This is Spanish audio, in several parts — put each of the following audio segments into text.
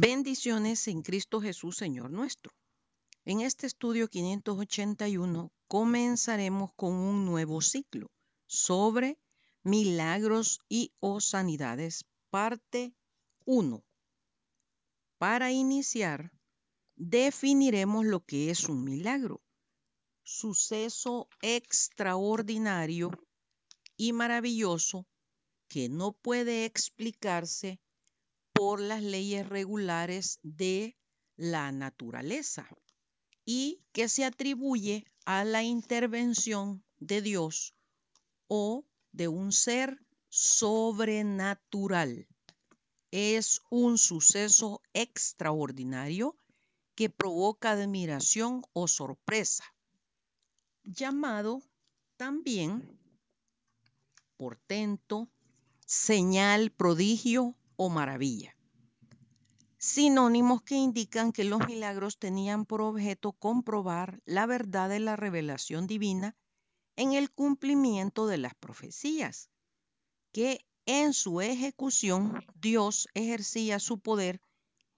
Bendiciones en Cristo Jesús, Señor nuestro. En este estudio 581 comenzaremos con un nuevo ciclo sobre milagros y o sanidades, parte 1. Para iniciar, definiremos lo que es un milagro, suceso extraordinario y maravilloso que no puede explicarse por las leyes regulares de la naturaleza y que se atribuye a la intervención de Dios o de un ser sobrenatural. Es un suceso extraordinario que provoca admiración o sorpresa, llamado también portento, señal, prodigio o maravilla. Sinónimos que indican que los milagros tenían por objeto comprobar la verdad de la revelación divina en el cumplimiento de las profecías, que en su ejecución Dios ejercía su poder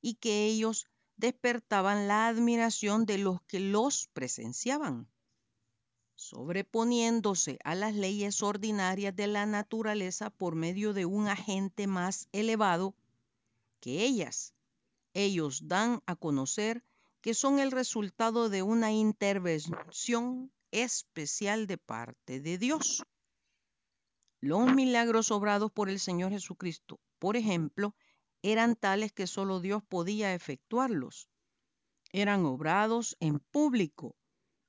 y que ellos despertaban la admiración de los que los presenciaban, sobreponiéndose a las leyes ordinarias de la naturaleza por medio de un agente más elevado que ellas. Ellos dan a conocer que son el resultado de una intervención especial de parte de Dios. Los milagros obrados por el Señor Jesucristo, por ejemplo, eran tales que solo Dios podía efectuarlos. Eran obrados en público,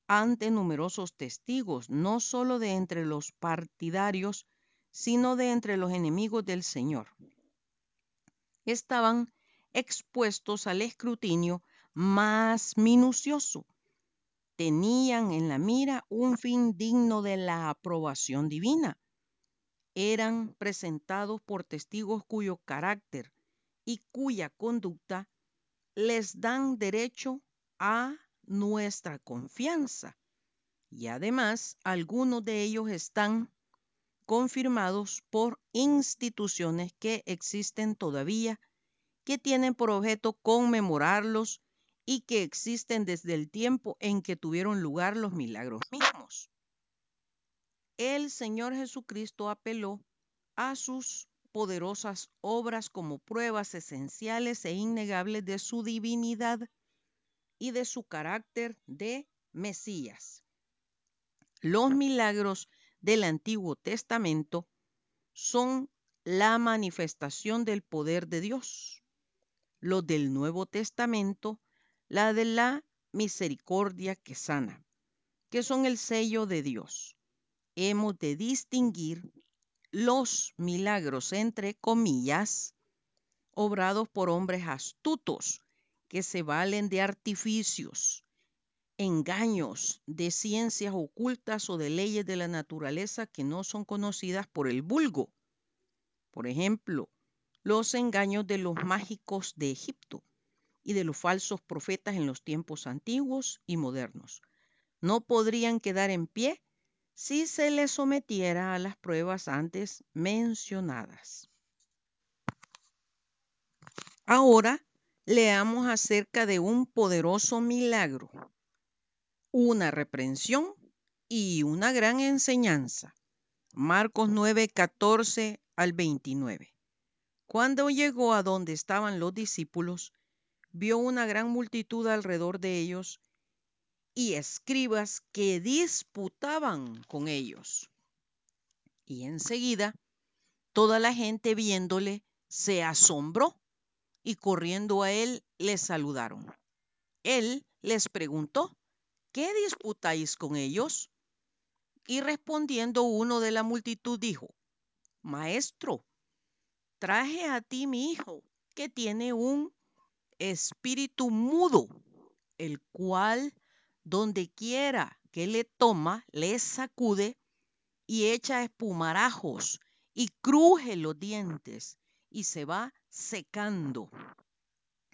ante numerosos testigos, no solo de entre los partidarios, sino de entre los enemigos del Señor. Estaban expuestos al escrutinio más minucioso. Tenían en la mira un fin digno de la aprobación divina. Eran presentados por testigos cuyo carácter y cuya conducta les dan derecho a nuestra confianza. Y además, algunos de ellos están confirmados por instituciones que existen todavía, que tienen por objeto conmemorarlos y que existen desde el tiempo en que tuvieron lugar los milagros mismos. El Señor Jesucristo apeló a sus poderosas obras como pruebas esenciales e innegables de su divinidad y de su carácter de Mesías. Los milagros del Antiguo Testamento son la manifestación del poder de Dios. Los del Nuevo Testamento, la de la misericordia que sana, que son el sello de Dios. Hemos de distinguir los milagros, entre comillas, obrados por hombres astutos que se valen de artificios, engaños, de ciencias ocultas o de leyes de la naturaleza que no son conocidas por el vulgo. Por ejemplo, los engaños de los mágicos de Egipto y de los falsos profetas en los tiempos antiguos y modernos. No podrían quedar en pie si se les sometiera a las pruebas antes mencionadas. Ahora leamos acerca de un poderoso milagro, una reprensión y una gran enseñanza. Marcos 9, 14 al 29. Cuando llegó a donde estaban los discípulos, vio una gran multitud alrededor de ellos y escribas que disputaban con ellos. Y enseguida, toda la gente viéndole se asombró y corriendo a él le saludaron. Él les preguntó, ¿qué disputáis con ellos? Y respondiendo uno de la multitud dijo, Maestro, traje a ti mi hijo, que tiene un espíritu mudo, el cual donde quiera que le toma, le sacude y echa espumarajos y cruje los dientes y se va secando.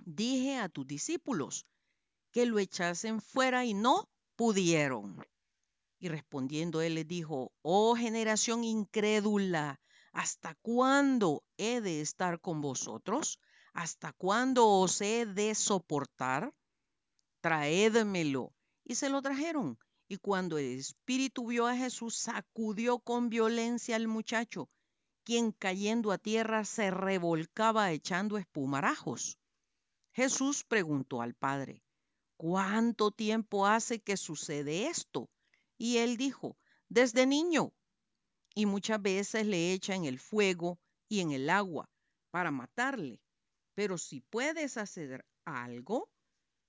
Dije a tus discípulos que lo echasen fuera y no pudieron. Y respondiendo él les dijo, oh generación incrédula, ¿hasta cuándo he de estar con vosotros? ¿Hasta cuándo os he de soportar? Traédmelo. Y se lo trajeron. Y cuando el espíritu vio a Jesús, sacudió con violencia al muchacho, quien cayendo a tierra se revolcaba echando espumarajos. Jesús preguntó al padre, ¿cuánto tiempo hace que sucede esto? Y él dijo, desde niño. Y muchas veces le echa en el fuego y en el agua para matarle. Pero si puedes hacer algo,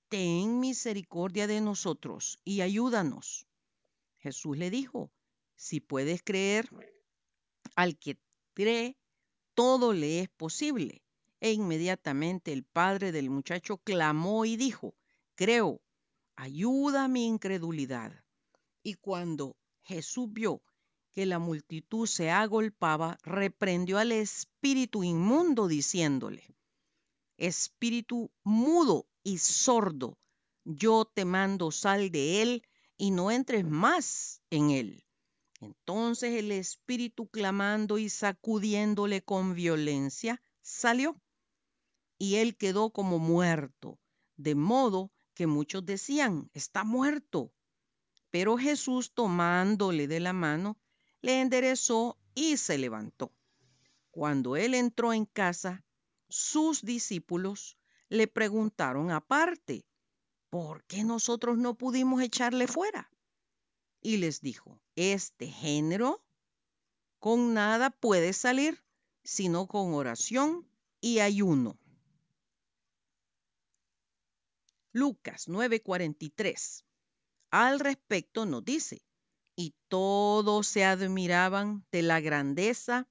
ten misericordia de nosotros y ayúdanos. Jesús le dijo, si puedes creer, al que cree, todo le es posible. E inmediatamente el padre del muchacho clamó y dijo, creo, ayuda mi incredulidad. Y cuando Jesús vio que la multitud se agolpaba, reprendió al espíritu inmundo diciéndole, espíritu mudo y sordo, yo te mando sal de él y no entres más en él. Entonces el espíritu clamando y sacudiéndole con violencia, salió y él quedó como muerto, de modo que muchos decían, está muerto. Pero Jesús tomándole de la mano, le enderezó y se levantó. Cuando él entró en casa, sus discípulos le preguntaron aparte, ¿por qué nosotros no pudimos echarle fuera? Y les dijo, este género con nada puede salir, sino con oración y ayuno. Lucas 9:43. Al respecto nos dice, y todos se admiraban de la grandeza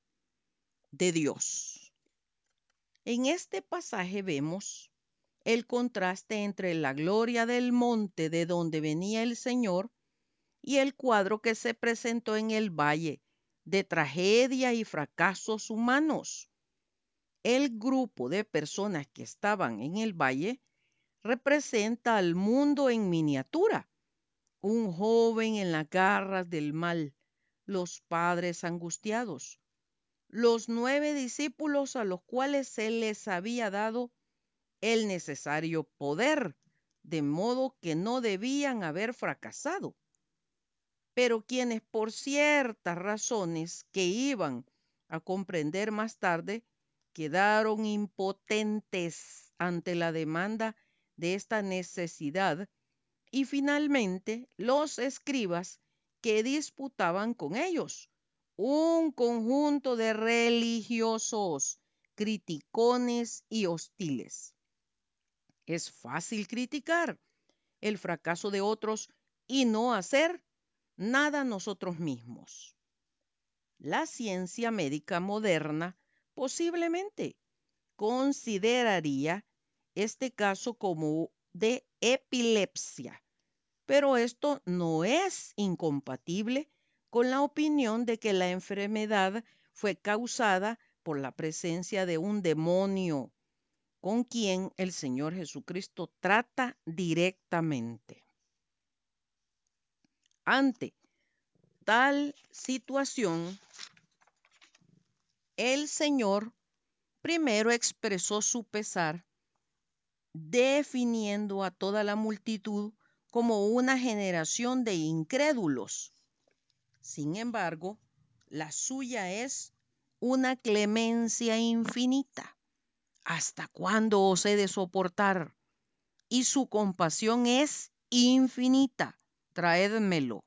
de Dios. En este pasaje vemos el contraste entre la gloria del monte de donde venía el Señor y el cuadro que se presentó en el valle de tragedia y fracasos humanos. El grupo de personas que estaban en el valle representa al mundo en miniatura. Un joven en las garras del mal, los padres angustiados, los nueve discípulos a los cuales se les había dado el necesario poder, de modo que no debían haber fracasado. Pero quienes por ciertas razones que iban a comprender más tarde, quedaron impotentes ante la demanda de esta necesidad y finalmente los escribas que disputaban con ellos, un conjunto de religiosos, criticones y hostiles. Es fácil criticar el fracaso de otros y no hacer nada nosotros mismos. La ciencia médica moderna posiblemente consideraría este caso como de epilepsia, pero esto no es incompatible con la opinión de que la enfermedad fue causada por la presencia de un demonio con quien el Señor Jesucristo trata directamente. Ante tal situación, el Señor primero expresó su pesar definiendo a toda la multitud como una generación de incrédulos. Sin embargo, la suya es una clemencia infinita. ¿Hasta cuándo os he de soportar? Y su compasión es infinita. Traédmelo.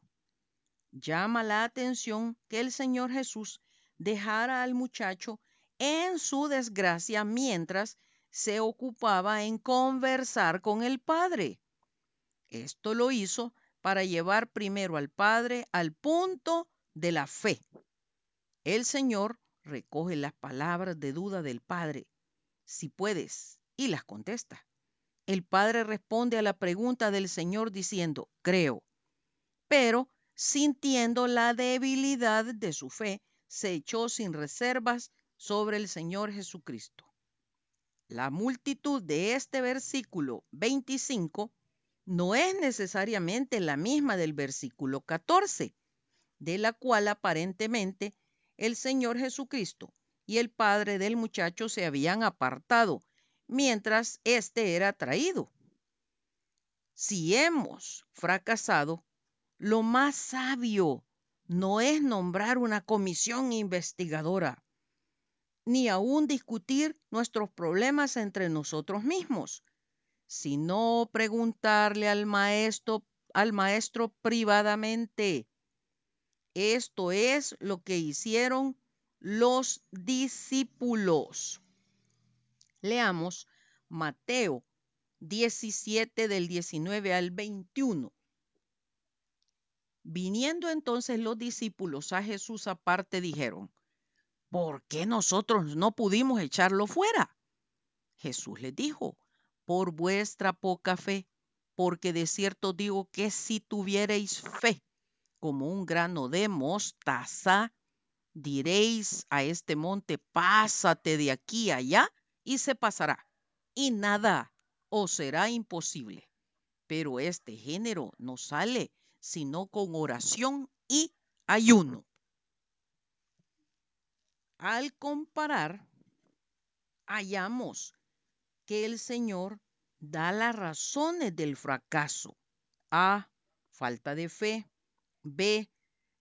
Llama la atención que el Señor Jesús dejara al muchacho en su desgracia mientras se ocupaba en conversar con el Padre. Esto lo hizo para llevar primero al Padre al punto de la fe. El Señor recoge las palabras de duda del Padre, si puedes, y las contesta. El Padre responde a la pregunta del Señor diciendo, creo, pero sintiendo la debilidad de su fe, se echó sin reservas sobre el Señor Jesucristo. La multitud de este versículo 25 no es necesariamente la misma del versículo 14, de la cual aparentemente el Señor Jesucristo y el padre del muchacho se habían apartado, mientras éste era traído. Si hemos fracasado, lo más sabio no es nombrar una comisión investigadora, ni aún discutir nuestros problemas entre nosotros mismos, sino preguntarle al maestro, al maestro privadamente. Esto es lo que hicieron los discípulos. Leamos Mateo 17 del 19 al 21. Viniendo entonces los discípulos a Jesús aparte, dijeron, ¿por qué nosotros no pudimos echarlo fuera? Jesús les dijo, por vuestra poca fe, porque de cierto digo que si tuviereis fe como un grano de mostaza, diréis a este monte, pásate de aquí allá, y se pasará, y nada os será imposible. Pero este género no sale sino con oración y ayuno. Al comparar, hallamos que el Señor da las razones del fracaso. A. Falta de fe. B.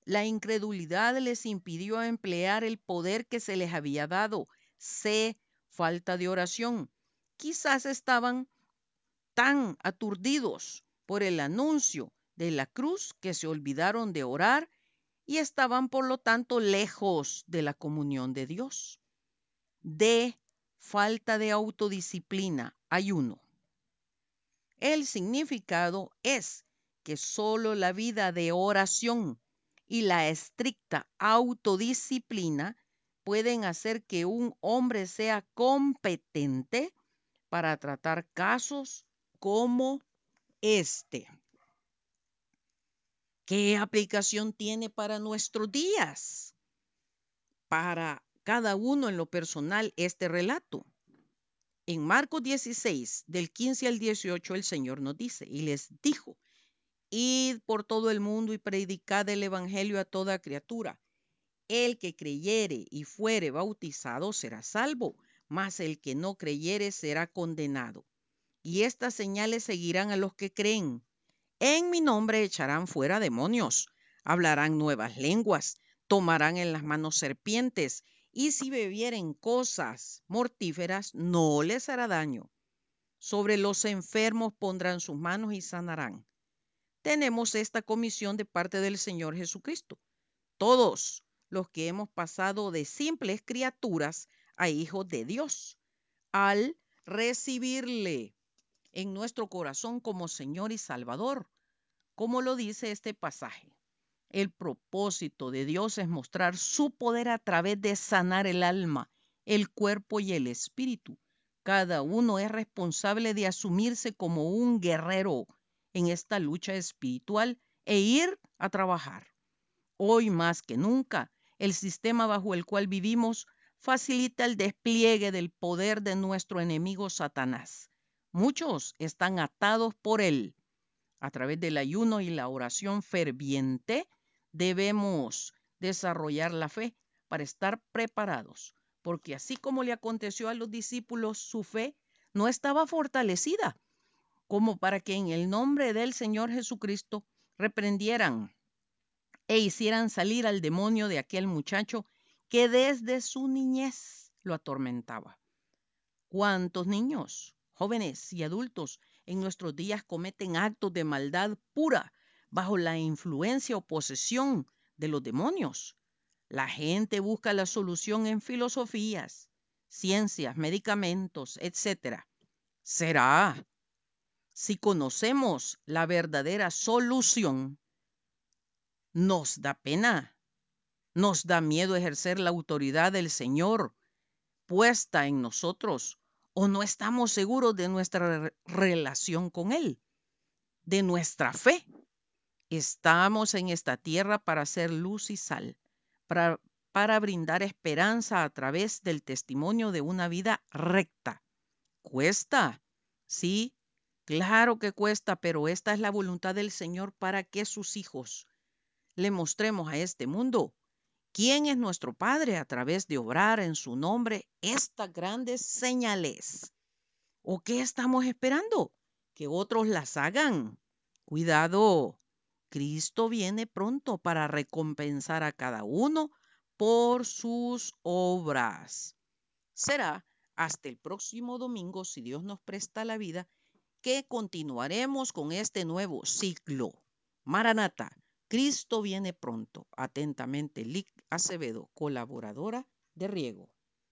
La incredulidad les impidió emplear el poder que se les había dado. C. Falta de oración. Quizás estaban tan aturdidos por el anuncio de la cruz que se olvidaron de orar y estaban por lo tanto lejos de la comunión de Dios. D. Falta de autodisciplina, ayuno. El significado es que solo la vida de oración y la estricta autodisciplina pueden hacer que un hombre sea competente para tratar casos como este. ¿Qué aplicación tiene para nuestros días? Para cada uno en lo personal este relato. En Marcos 16, del 15 al 18, el Señor nos dice, y les dijo, id por todo el mundo y predicad el Evangelio a toda criatura. El que creyere y fuere bautizado será salvo, mas el que no creyere será condenado. Y estas señales seguirán a los que creen en mi nombre echarán fuera demonios, hablarán nuevas lenguas, tomarán en las manos serpientes, y si bebieren cosas mortíferas, no les hará daño. Sobre los enfermos pondrán sus manos y sanarán. Tenemos esta comisión de parte del Señor Jesucristo. Todos los que hemos pasado de simples criaturas a hijos de Dios, al recibirle en nuestro corazón como Señor y Salvador, como lo dice este pasaje. El propósito de Dios es mostrar su poder a través de sanar el alma, el cuerpo y el espíritu. Cada uno es responsable de asumirse como un guerrero en esta lucha espiritual e ir a trabajar. Hoy más que nunca, el sistema bajo el cual vivimos facilita el despliegue del poder de nuestro enemigo Satanás. Muchos están atados por él a través del ayuno y la oración ferviente, debemos desarrollar la fe para estar preparados, porque así como le aconteció a los discípulos, su fe no estaba fortalecida, como para que en el nombre del Señor Jesucristo reprendieran e hicieran salir al demonio de aquel muchacho que desde su niñez lo atormentaba. ¿Cuántos niños, jóvenes y adultos en nuestros días cometen actos de maldad pura bajo la influencia o posesión de los demonios. La gente busca la solución en filosofías, ciencias, medicamentos, etc. Será si conocemos la verdadera solución, nos da pena, nos da miedo ejercer la autoridad del Señor puesta en nosotros o no estamos seguros de nuestra relación con Él, de nuestra fe. Estamos en esta tierra para ser luz y sal, para, para brindar esperanza a través del testimonio de una vida recta. ¿Cuesta? Sí, claro que cuesta, pero esta es la voluntad del Señor para que sus hijos le mostremos a este mundo quién es nuestro Padre a través de obrar en su nombre estas grandes señales. ¿O qué estamos esperando? Que otros las hagan. Cuidado, Cristo viene pronto para recompensar a cada uno por sus obras. Será hasta el próximo domingo, si Dios nos presta la vida, que continuaremos con este nuevo ciclo. Maranata, Cristo viene pronto. Atentamente, Lic Acevedo, colaboradora de Riego.